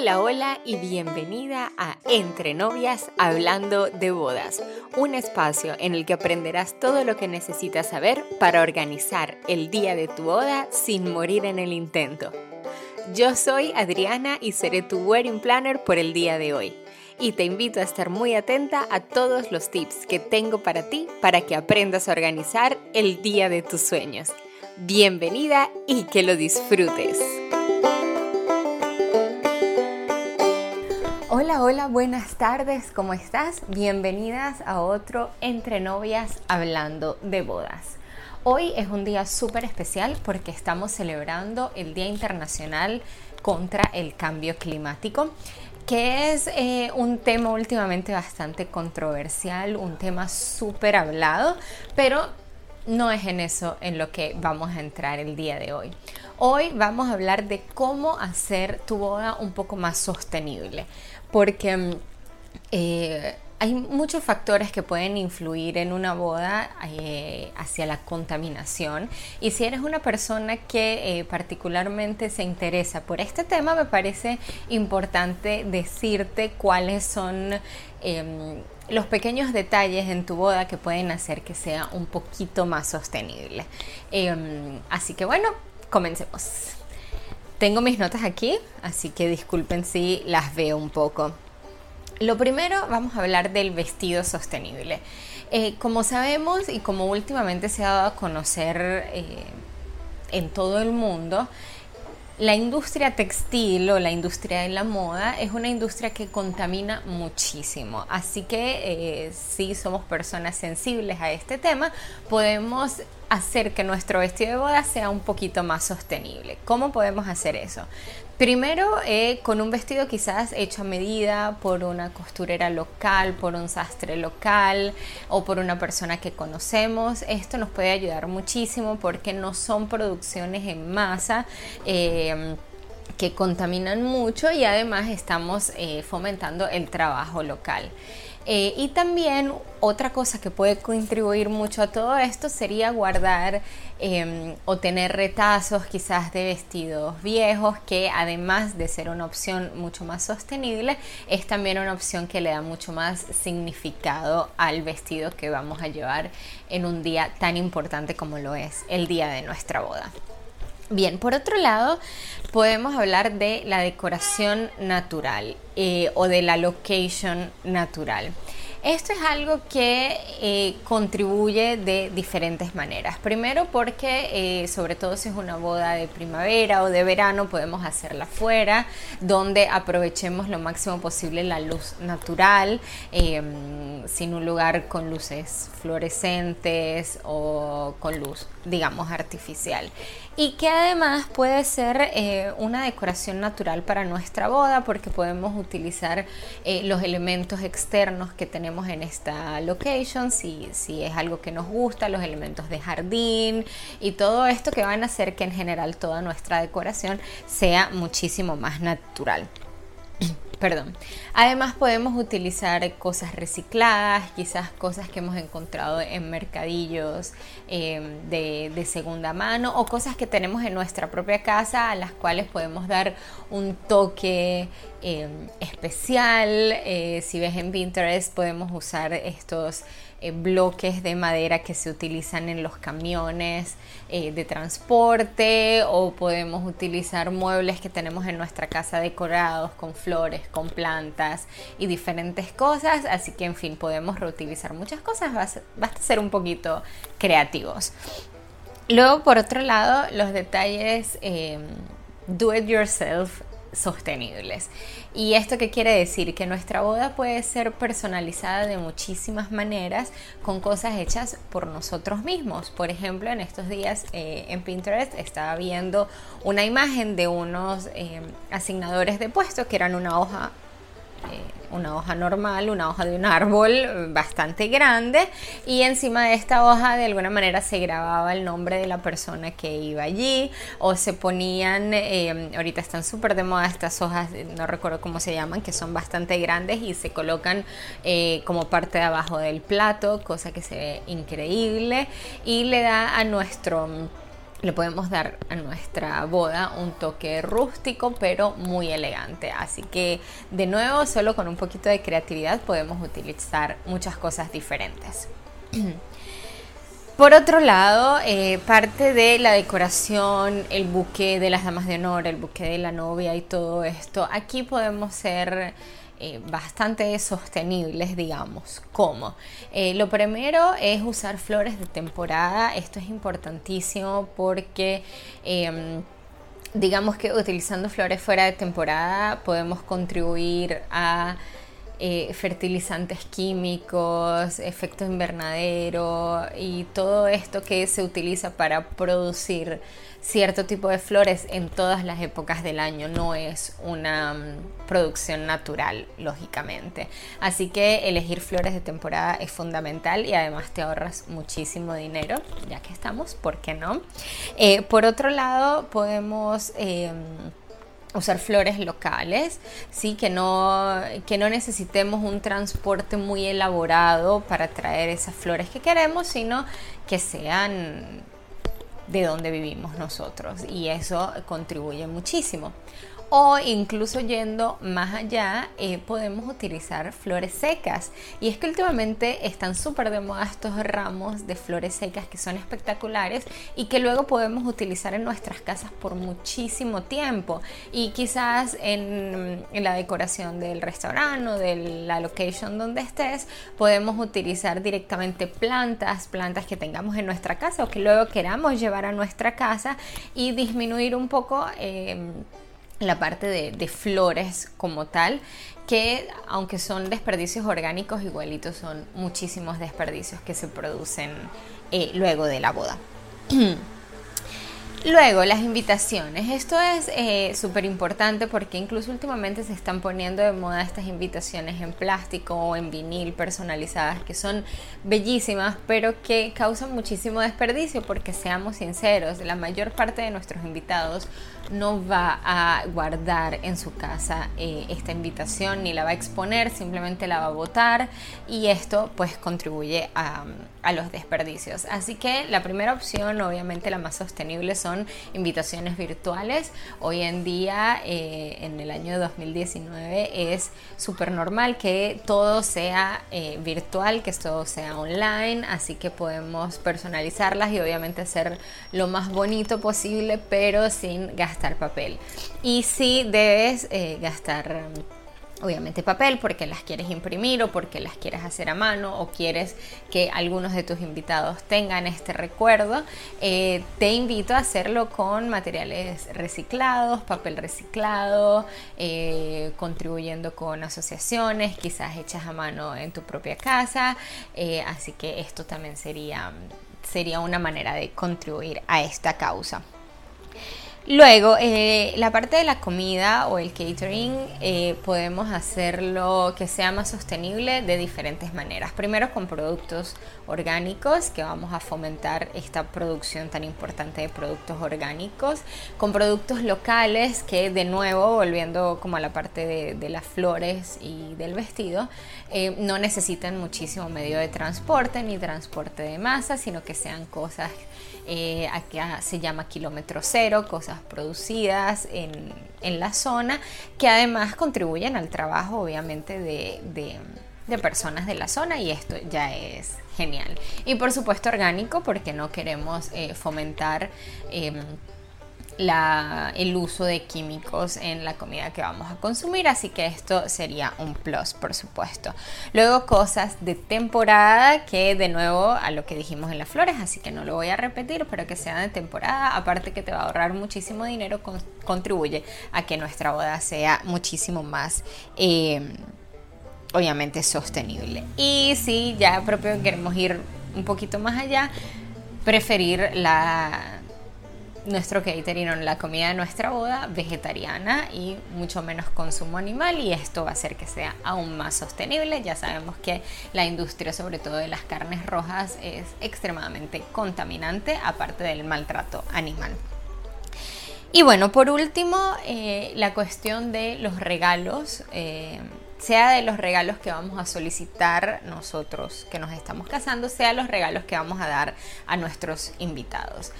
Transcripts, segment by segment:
Hola, hola y bienvenida a Entre Novias Hablando de Bodas, un espacio en el que aprenderás todo lo que necesitas saber para organizar el día de tu boda sin morir en el intento. Yo soy Adriana y seré tu wedding planner por el día de hoy. Y te invito a estar muy atenta a todos los tips que tengo para ti para que aprendas a organizar el día de tus sueños. Bienvenida y que lo disfrutes. Hola, hola, buenas tardes, ¿cómo estás? Bienvenidas a otro Entre Novias Hablando de Bodas. Hoy es un día súper especial porque estamos celebrando el Día Internacional contra el Cambio Climático que es eh, un tema últimamente bastante controversial, un tema súper hablado, pero no es en eso en lo que vamos a entrar el día de hoy. Hoy vamos a hablar de cómo hacer tu boda un poco más sostenible porque mm, eh, hay muchos factores que pueden influir en una boda eh, hacia la contaminación. Y si eres una persona que eh, particularmente se interesa por este tema me parece importante decirte cuáles son em, los pequeños detalles en tu boda que pueden hacer que sea un poquito más sostenible. Em, así que bueno comencemos tengo mis notas aquí, así que disculpen si las veo un poco. Lo primero, vamos a hablar del vestido sostenible. Eh, como sabemos y como últimamente se ha dado a conocer eh, en todo el mundo, la industria textil o la industria de la moda es una industria que contamina muchísimo. Así que eh, si somos personas sensibles a este tema, podemos hacer que nuestro vestido de boda sea un poquito más sostenible. ¿Cómo podemos hacer eso? Primero, eh, con un vestido quizás hecho a medida por una costurera local, por un sastre local o por una persona que conocemos. Esto nos puede ayudar muchísimo porque no son producciones en masa. Eh, que contaminan mucho y además estamos eh, fomentando el trabajo local. Eh, y también otra cosa que puede contribuir mucho a todo esto sería guardar em, o tener retazos quizás de vestidos viejos que además de ser una opción mucho más sostenible es también una opción que le da mucho más significado al vestido que vamos a llevar en un día tan importante como lo es el día de nuestra boda. Bien, por otro lado, podemos hablar de la decoración natural eh, o de la location natural. Esto es algo que eh, contribuye de diferentes maneras. Primero porque, eh, sobre todo si es una boda de primavera o de verano, podemos hacerla fuera, donde aprovechemos lo máximo posible la luz natural, em, sin un lugar con luces fluorescentes o con luz, digamos, artificial. Y que además puede ser eh, una decoración natural para nuestra boda, porque podemos utilizar los elementos externos que tenemos en esta location, si, si es algo que nos gusta, los elementos de jardín y todo esto que van a hacer que en general toda nuestra decoración sea muchísimo más natural. Perdón. Además podemos utilizar cosas recicladas, quizás cosas que hemos encontrado en mercadillos em, de, segunda mano o cosas que tenemos en nuestra propia casa a las cuales podemos dar un toque em, especial. Eh, si ves en Pinterest podemos usar estos eh, bloques de madera que se utilizan en los camiones eh, de transporte o podemos utilizar muebles que tenemos en nuestra casa decorados con flores, con plantas y diferentes cosas. Así que en fin, podemos reutilizar muchas cosas, basta ser un poquito creativos. Luego, por otro lado, los detalles eh, do it yourself sostenibles. ¿Y esto qué quiere decir? Que nuestra boda puede ser personalizada de muchísimas maneras con cosas hechas por nosotros mismos. Por ejemplo, en estos días eh, en Pinterest estaba viendo una imagen de unos eh, asignadores de puestos que eran una hoja una hoja normal, una hoja de un árbol bastante grande y encima de esta hoja de alguna manera se grababa el nombre de la persona que iba allí o se ponían, eh, ahorita están súper de moda estas hojas, no recuerdo cómo se llaman, que son bastante grandes y se colocan eh, como parte de abajo del plato, cosa que se ve increíble y le da a nuestro le podemos dar a nuestra boda un toque rústico pero muy elegante. Así que de nuevo, solo con un poquito de creatividad podemos utilizar muchas cosas diferentes. Por otro lado, eh, parte de la decoración, el buque de las damas de honor, el buque de la novia y todo esto, aquí podemos ser eh, bastante sostenibles, digamos. ¿Cómo? Eh, lo primero es usar flores de temporada. Esto es importantísimo porque em, digamos que utilizando flores fuera de temporada podemos contribuir a eh, fertilizantes químicos, efecto invernadero y todo esto que se utiliza para producir cierto tipo de flores en todas las épocas del año. No es una mm, producción natural, lógicamente. Así que elegir flores de temporada es fundamental y además te ahorras muchísimo dinero, ya que estamos, ¿por qué no? Eh, por otro lado, podemos... Em, usar flores locales, ¿sí? que, no, que no necesitemos un transporte muy elaborado para traer esas flores que queremos, sino que sean de donde vivimos nosotros y eso contribuye muchísimo o incluso yendo más allá eh, podemos utilizar flores secas. Y es que últimamente están súper de moda estos ramos de flores secas que son espectaculares y que luego podemos utilizar en nuestras casas por muchísimo tiempo. Y quizás en, la decoración del restaurante o de la location donde estés podemos utilizar directamente plantas plantas que tengamos en nuestra casa o que luego queramos llevar a nuestra casa y disminuir un poco eh, la parte de, flores como tal, que aunque son desperdicios orgánicos, igualitos son muchísimos desperdicios que se producen eh, luego de la boda. Luego, las invitaciones. Esto es eh, súper importante porque incluso últimamente se están poniendo de moda estas invitaciones en plástico o en vinil personalizadas que son bellísimas, pero que causan muchísimo desperdicio porque seamos sinceros, la mayor parte de nuestros invitados no va a guardar en su casa eh, esta invitación ni la va a exponer, simplemente la va a botar y esto pues contribuye a, los desperdicios. Así que la primera opción, obviamente la más sostenible, son invitaciones virtuales. Hoy en día, eh, en el año 2019, es súper normal que todo sea eh, virtual, que todo sea online, así que podemos personalizarlas y obviamente hacer lo más bonito posible, pero sin gastar papel. Y si debes eh, gastar obviamente papel porque las quieres imprimir o porque las quieres hacer a mano o quieres que algunos de tus invitados tengan este recuerdo, eh, te invito a hacerlo con materiales reciclados, papel reciclado, eh, contribuyendo con asociaciones, quizás hechas a mano en tu propia casa. así que esto también sería, sería una manera de contribuir a esta causa. Luego, eh, la parte de la comida o el catering eh, podemos hacerlo que sea más sostenible de diferentes maneras. Primero con productos orgánicos, que vamos a fomentar esta producción tan importante de productos orgánicos. Con productos locales, que de nuevo, volviendo como a la parte de, las flores y del vestido, eh, no necesitan muchísimo medio de transporte ni transporte de masa, sino que sean cosas eh, acá se llama kilómetro cero, cosas producidas en, la zona, que además contribuyen al trabajo obviamente de, personas de la zona y esto ya es genial. Y por supuesto orgánico porque no queremos eh, fomentar... El uso de químicos en la comida que vamos a consumir, así que esto sería un plus, por supuesto. Luego cosas de temporada, que de nuevo a lo que dijimos en las flores, así que no lo voy a repetir, pero que sean de temporada, aparte que te va a ahorrar muchísimo dinero, contribuye a que nuestra boda sea muchísimo más... Em, obviamente sostenible. Y si ya propio queremos ir un poquito más allá, preferir la nuestro catering la comida de nuestra boda vegetariana y mucho menos consumo animal y esto va a hacer que sea aún más sostenible. Ya sabemos que la industria sobre todo de las carnes rojas es extremadamente contaminante aparte del maltrato animal. Y bueno, por último, eh, la cuestión de los regalos, eh, sea de los regalos que vamos a solicitar nosotros que nos estamos casando, sea los regalos que vamos a dar a nuestros invitados.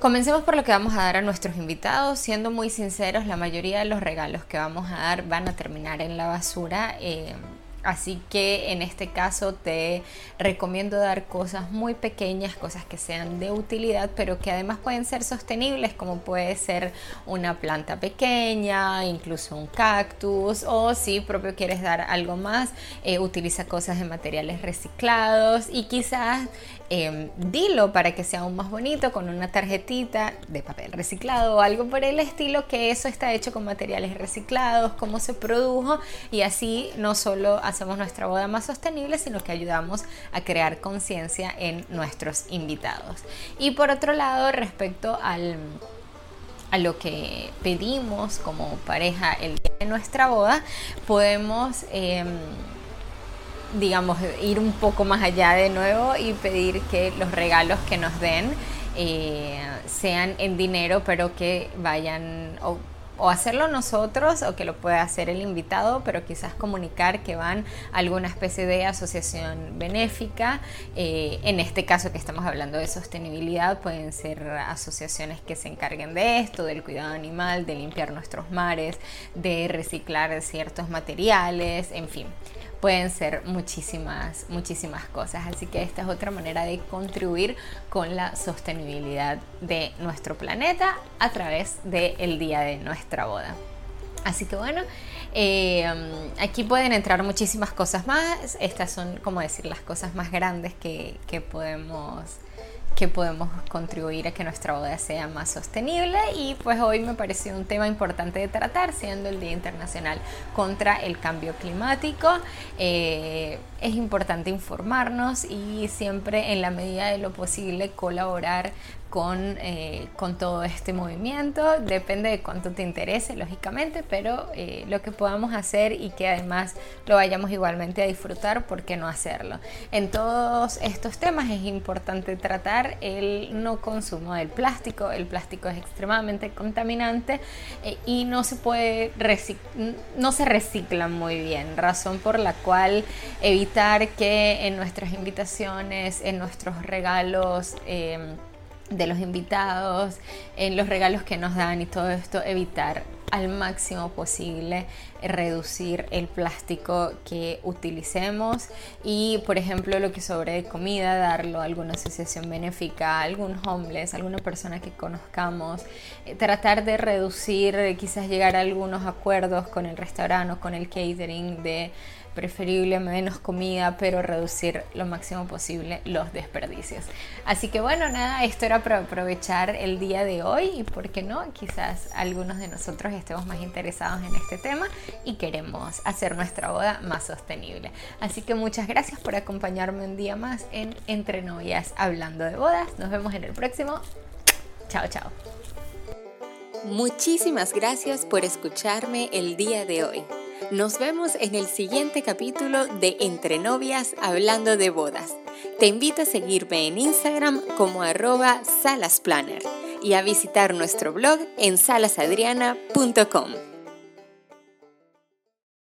Comencemos por lo que vamos a dar a nuestros invitados. Siendo muy sinceros, la mayoría de los regalos que vamos a dar van a terminar en la basura. Eh, Así que en este caso te recomiendo dar cosas muy pequeñas, cosas que sean de utilidad, pero que además pueden ser sostenibles, como puede ser una planta pequeña, incluso un cactus, o si propio quieres dar algo más, eh, utiliza cosas de materiales reciclados y quizás em, dilo para que sea aún más bonito con una tarjetita de papel reciclado o algo por el estilo, que eso está hecho con materiales reciclados, cómo se produjo y así no solo hacemos nuestra boda más sostenible, sino que ayudamos a crear conciencia en nuestros invitados. Y por otro lado, respecto al a lo que pedimos como pareja el día de nuestra boda, podemos, em, digamos, ir un poco más allá de nuevo y pedir que los regalos que nos den eh, sean en dinero, pero que vayan o hacerlo nosotros o que lo pueda hacer el invitado, pero quizás comunicar que van a alguna especie de asociación benéfica. Eh, en este caso que estamos hablando de sostenibilidad, pueden ser asociaciones que se encarguen de esto, del cuidado animal, de limpiar nuestros mares, de reciclar ciertos materiales, en fin pueden ser muchísimas, muchísimas cosas. Así que esta es otra manera de contribuir con la sostenibilidad de nuestro planeta a través del día de nuestra boda. Así que bueno, eh, aquí pueden entrar muchísimas cosas más. Estas son, como decir, las cosas más grandes que, que podemos que podemos contribuir a que nuestra boda sea más sostenible y pues hoy me pareció un tema importante de tratar siendo el Día Internacional contra el Cambio Climático. Eh, es importante informarnos y siempre en la medida de lo posible colaborar con, eh, con, todo este movimiento. Depende de cuánto te interese, lógicamente, pero eh, lo que podamos hacer y que además lo vayamos igualmente a disfrutar, ¿por qué no hacerlo? En todos estos temas es importante tratar el no consumo del plástico. El plástico es extremadamente contaminante eh, y no se puede no se recicla muy bien, razón por la cual evitar que en nuestras invitaciones, en nuestros regalos, de los invitados, en los regalos que nos dan y todo esto, evitar al máximo posible reducir el plástico que utilicemos y por ejemplo lo que sobre comida darlo a alguna asociación benéfica, algún homeless, alguna persona que conozcamos, eh, tratar de reducir, quizás llegar a algunos acuerdos con el restaurante o con el catering de preferible menos comida, pero reducir lo máximo posible los desperdicios. Así que bueno, nada, esto era para aprovechar el día de hoy y por qué no, quizás algunos de nosotros estemos más interesados en este tema y queremos hacer nuestra boda más sostenible. Así que muchas gracias por acompañarme un día más en Entre Novias hablando de bodas. Nos vemos en el próximo. Chao, chao. Muchísimas gracias por escucharme el día de hoy. Nos vemos en el siguiente capítulo de Entre Novias Hablando de Bodas. Te invito a seguirme en Instagram como arroba salasplanner y a visitar nuestro blog en salasadriana.com.